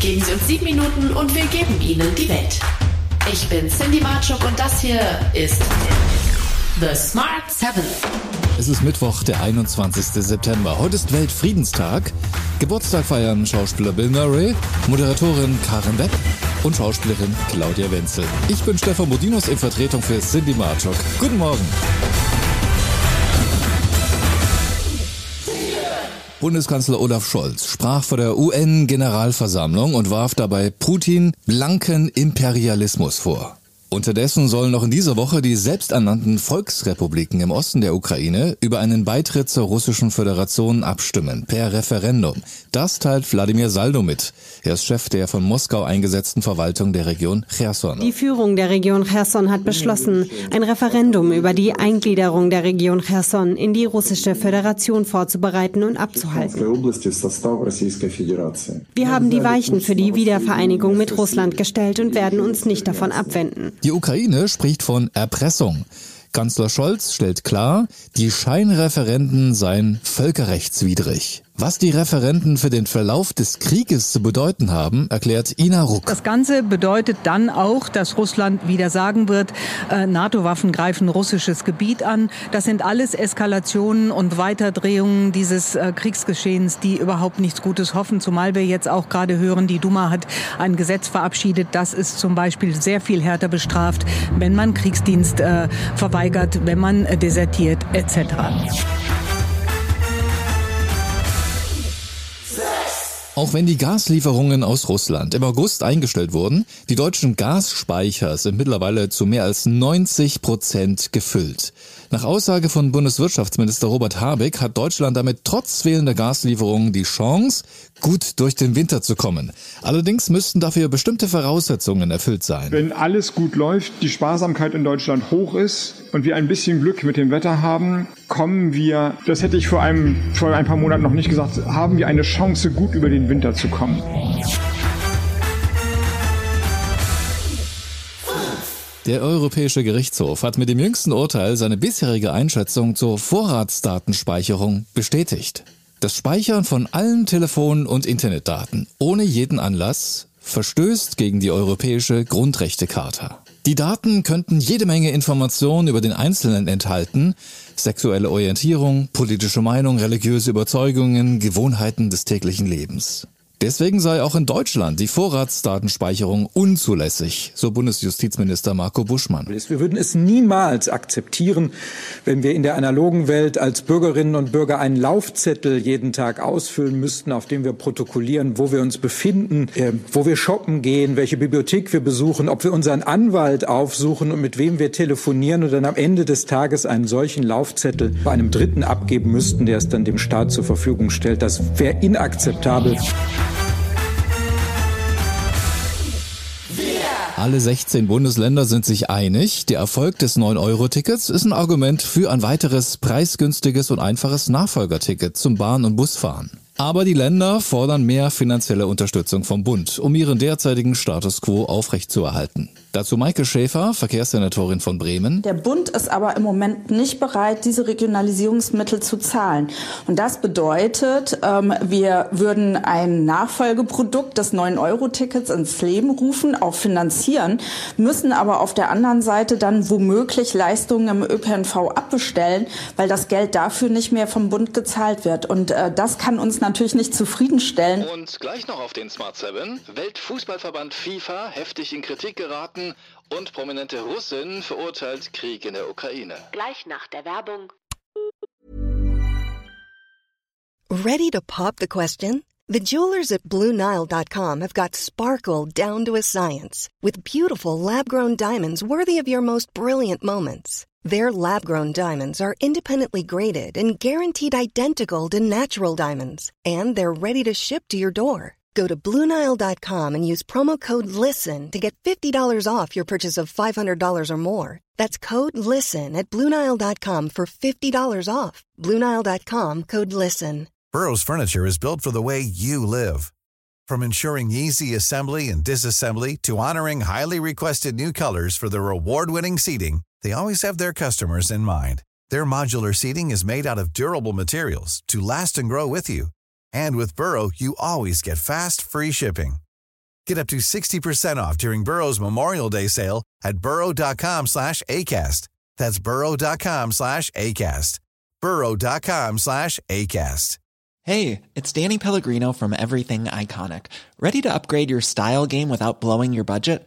Geben Sie uns sieben Minuten und wir geben Ihnen die Welt. Ich bin Cindy Marchuk und das hier ist The Smart Seven. Es ist Mittwoch, der 21. September. Heute ist Weltfriedenstag. Geburtstag feiern Schauspieler Bill Murray, Moderatorin Karen Webb und Schauspielerin Claudia Wenzel. Ich bin Stefan Modinos in Vertretung für Cindy Marchuk. Guten Morgen. Bundeskanzler Olaf Scholz sprach vor der UN-Generalversammlung und warf dabei Putin blanken Imperialismus vor. Unterdessen sollen noch in dieser Woche die selbsternannten Volksrepubliken im Osten der Ukraine über einen Beitritt zur Russischen Föderation abstimmen, per Referendum. Das teilt Wladimir Saldo mit. Er ist Chef der von Moskau eingesetzten Verwaltung der Region Cherson. Die Führung der Region Cherson hat beschlossen, ein Referendum über die Eingliederung der Region Cherson in die Russische Föderation vorzubereiten und abzuhalten. Wir haben die Weichen für die Wiedervereinigung mit Russland gestellt und werden uns nicht davon abwenden. Die Ukraine spricht von Erpressung. Kanzler Scholz stellt klar, die Scheinreferenden seien völkerrechtswidrig. Was die Referenten für den Verlauf des Krieges zu bedeuten haben, erklärt Ina Ruck. Das Ganze bedeutet dann auch, dass Russland wieder sagen wird, äh, NATO-Waffen greifen russisches Gebiet an. Das sind alles Eskalationen und Weiterdrehungen dieses äh, Kriegsgeschehens, die überhaupt nichts Gutes hoffen. Zumal wir jetzt auch gerade hören, die Duma hat ein Gesetz verabschiedet, das ist zum Beispiel sehr viel härter bestraft, wenn man Kriegsdienst äh, verweigert, wenn man äh, desertiert etc. Auch wenn die Gaslieferungen aus Russland im August eingestellt wurden, die deutschen Gasspeicher sind mittlerweile zu mehr als 90 Prozent gefüllt. Nach Aussage von Bundeswirtschaftsminister Robert Habeck hat Deutschland damit trotz fehlender Gaslieferungen die Chance, gut durch den Winter zu kommen. Allerdings müssten dafür bestimmte Voraussetzungen erfüllt sein. Wenn alles gut läuft, die Sparsamkeit in Deutschland hoch ist und wir ein bisschen Glück mit dem Wetter haben, kommen wir, das hätte ich vor, einem, vor ein paar Monaten noch nicht gesagt, haben wir eine Chance, gut über den Winter zu kommen. Der Europäische Gerichtshof hat mit dem jüngsten Urteil seine bisherige Einschätzung zur Vorratsdatenspeicherung bestätigt. Das Speichern von allen Telefon- und Internetdaten ohne jeden Anlass verstößt gegen die Europäische Grundrechtecharta. Die Daten könnten jede Menge Informationen über den Einzelnen enthalten, sexuelle Orientierung, politische Meinung, religiöse Überzeugungen, Gewohnheiten des täglichen Lebens. Deswegen sei auch in Deutschland die Vorratsdatenspeicherung unzulässig, so Bundesjustizminister Marco Buschmann. Wir würden es niemals akzeptieren, wenn wir in der analogen Welt als Bürgerinnen und Bürger einen Laufzettel jeden Tag ausfüllen müssten, auf dem wir protokollieren, wo wir uns befinden, äh, wo wir shoppen gehen, welche Bibliothek wir besuchen, ob wir unseren Anwalt aufsuchen und mit wem wir telefonieren und dann am Ende des Tages einen solchen Laufzettel bei einem Dritten abgeben müssten, der es dann dem Staat zur Verfügung stellt. Das wäre inakzeptabel. Alle 16 Bundesländer sind sich einig, der Erfolg des 9-Euro-Tickets ist ein Argument für ein weiteres preisgünstiges und einfaches Nachfolgerticket zum Bahn- und Busfahren. Aber die Länder fordern mehr finanzielle Unterstützung vom Bund, um ihren derzeitigen Status quo aufrechtzuerhalten. Dazu Maike Schäfer, Verkehrssenatorin von Bremen. Der Bund ist aber im Moment nicht bereit, diese Regionalisierungsmittel zu zahlen. Und das bedeutet, ähm, wir würden ein Nachfolgeprodukt des 9-Euro-Tickets ins Leben rufen, auch finanzieren, müssen aber auf der anderen Seite dann womöglich Leistungen im ÖPNV abbestellen, weil das Geld dafür nicht mehr vom Bund gezahlt wird. Und äh, das kann uns natürlich nicht zufriedenstellen. Und gleich noch auf den Smart 7. Weltfußballverband FIFA heftig in Kritik geraten und prominente Russin verurteilt Krieg in der Ukraine. Gleich nach der Werbung. Ready to pop the question? The jewelers at BlueNile.com have got sparkle down to a science with beautiful lab-grown diamonds worthy of your most brilliant moments. Their lab-grown diamonds are independently graded and guaranteed identical to natural diamonds, and they're ready to ship to your door. Go to Bluenile.com and use promo code LISTEN to get $50 off your purchase of $500 or more. That's code LISTEN at Bluenile.com for $50 off. Bluenile.com code LISTEN. Burrow's furniture is built for the way you live. From ensuring easy assembly and disassembly to honoring highly requested new colors for their award winning seating, they always have their customers in mind. Their modular seating is made out of durable materials to last and grow with you. And with Burrow, you always get fast, free shipping. Get up to 60% off during Burrow's Memorial Day sale at burrow.com slash ACAST. That's burrow.com slash ACAST. burrow.com slash ACAST. Hey, it's Danny Pellegrino from Everything Iconic. Ready to upgrade your style game without blowing your budget?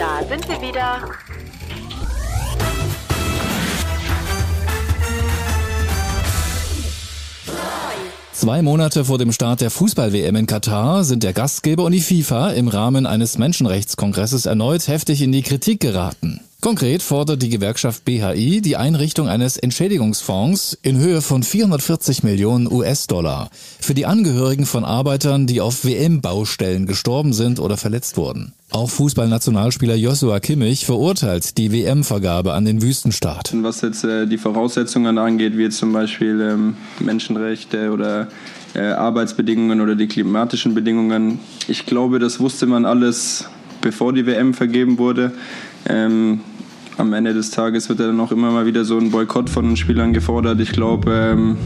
Da sind wir wieder. Zwei Monate vor dem Start der Fußball-WM in Katar sind der Gastgeber und die FIFA im Rahmen eines Menschenrechtskongresses erneut heftig in die Kritik geraten. Konkret fordert die Gewerkschaft BHI die Einrichtung eines Entschädigungsfonds in Höhe von 440 Millionen US-Dollar für die Angehörigen von Arbeitern, die auf WM-Baustellen gestorben sind oder verletzt wurden. Auch Fußballnationalspieler Joshua Kimmich verurteilt die WM-Vergabe an den Wüstenstaat. Was jetzt äh, die Voraussetzungen angeht, wie zum Beispiel ähm, Menschenrechte oder äh, Arbeitsbedingungen oder die klimatischen Bedingungen, ich glaube, das wusste man alles, bevor die WM vergeben wurde. Ähm, am Ende des Tages wird dann auch immer mal wieder so ein Boykott von den Spielern gefordert. Ich glaube, ähm,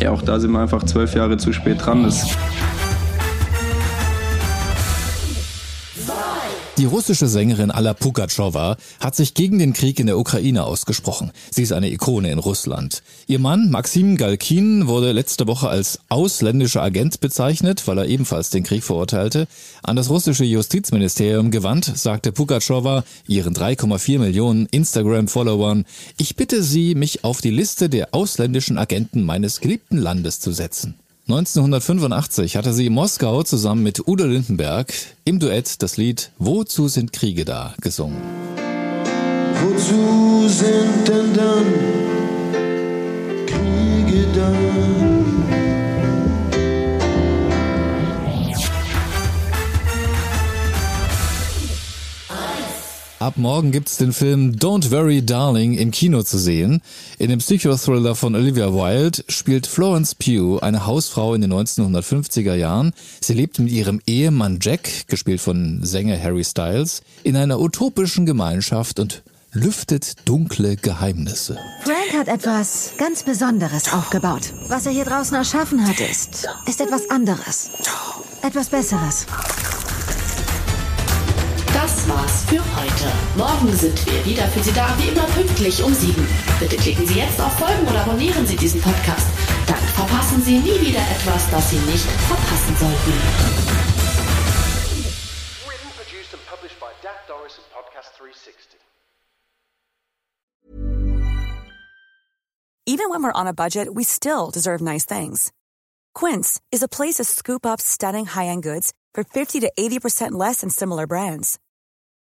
ja, auch da sind wir einfach zwölf Jahre zu spät dran. Das Die russische Sängerin Alla Pugatschowa hat sich gegen den Krieg in der Ukraine ausgesprochen. Sie ist eine Ikone in Russland. Ihr Mann Maxim Galkin wurde letzte Woche als ausländischer Agent bezeichnet, weil er ebenfalls den Krieg verurteilte. An das russische Justizministerium gewandt, sagte Pugatschowa ihren 3,4 Millionen Instagram-Followern, ich bitte Sie, mich auf die Liste der ausländischen Agenten meines geliebten Landes zu setzen. 1985 hatte sie in Moskau zusammen mit Udo Lindenberg im Duett das Lied Wozu sind Kriege da gesungen. Wozu sind denn dann Kriege da? Ab morgen gibt's den Film Don't Worry Darling im Kino zu sehen. In dem Psychothriller von Olivia Wilde spielt Florence Pugh eine Hausfrau in den 1950er Jahren. Sie lebt mit ihrem Ehemann Jack, gespielt von Sänger Harry Styles, in einer utopischen Gemeinschaft und lüftet dunkle Geheimnisse. Frank hat etwas ganz Besonderes aufgebaut. Was er hier draußen erschaffen hat, ist, ist etwas anderes. Etwas Besseres. Das war's für heute. Morgen sind wir wieder für Sie da, wie immer pünktlich um sieben. Bitte klicken Sie jetzt auf Folgen oder abonnieren Sie diesen Podcast. Dann verpassen Sie nie wieder etwas, das Sie nicht verpassen sollten. Written, produced and published by Dak Doris and Podcast 360. Even when we're on a budget, we still deserve nice things. Quince is a place to scoop up stunning high-end goods for 50 to 80% less than similar brands.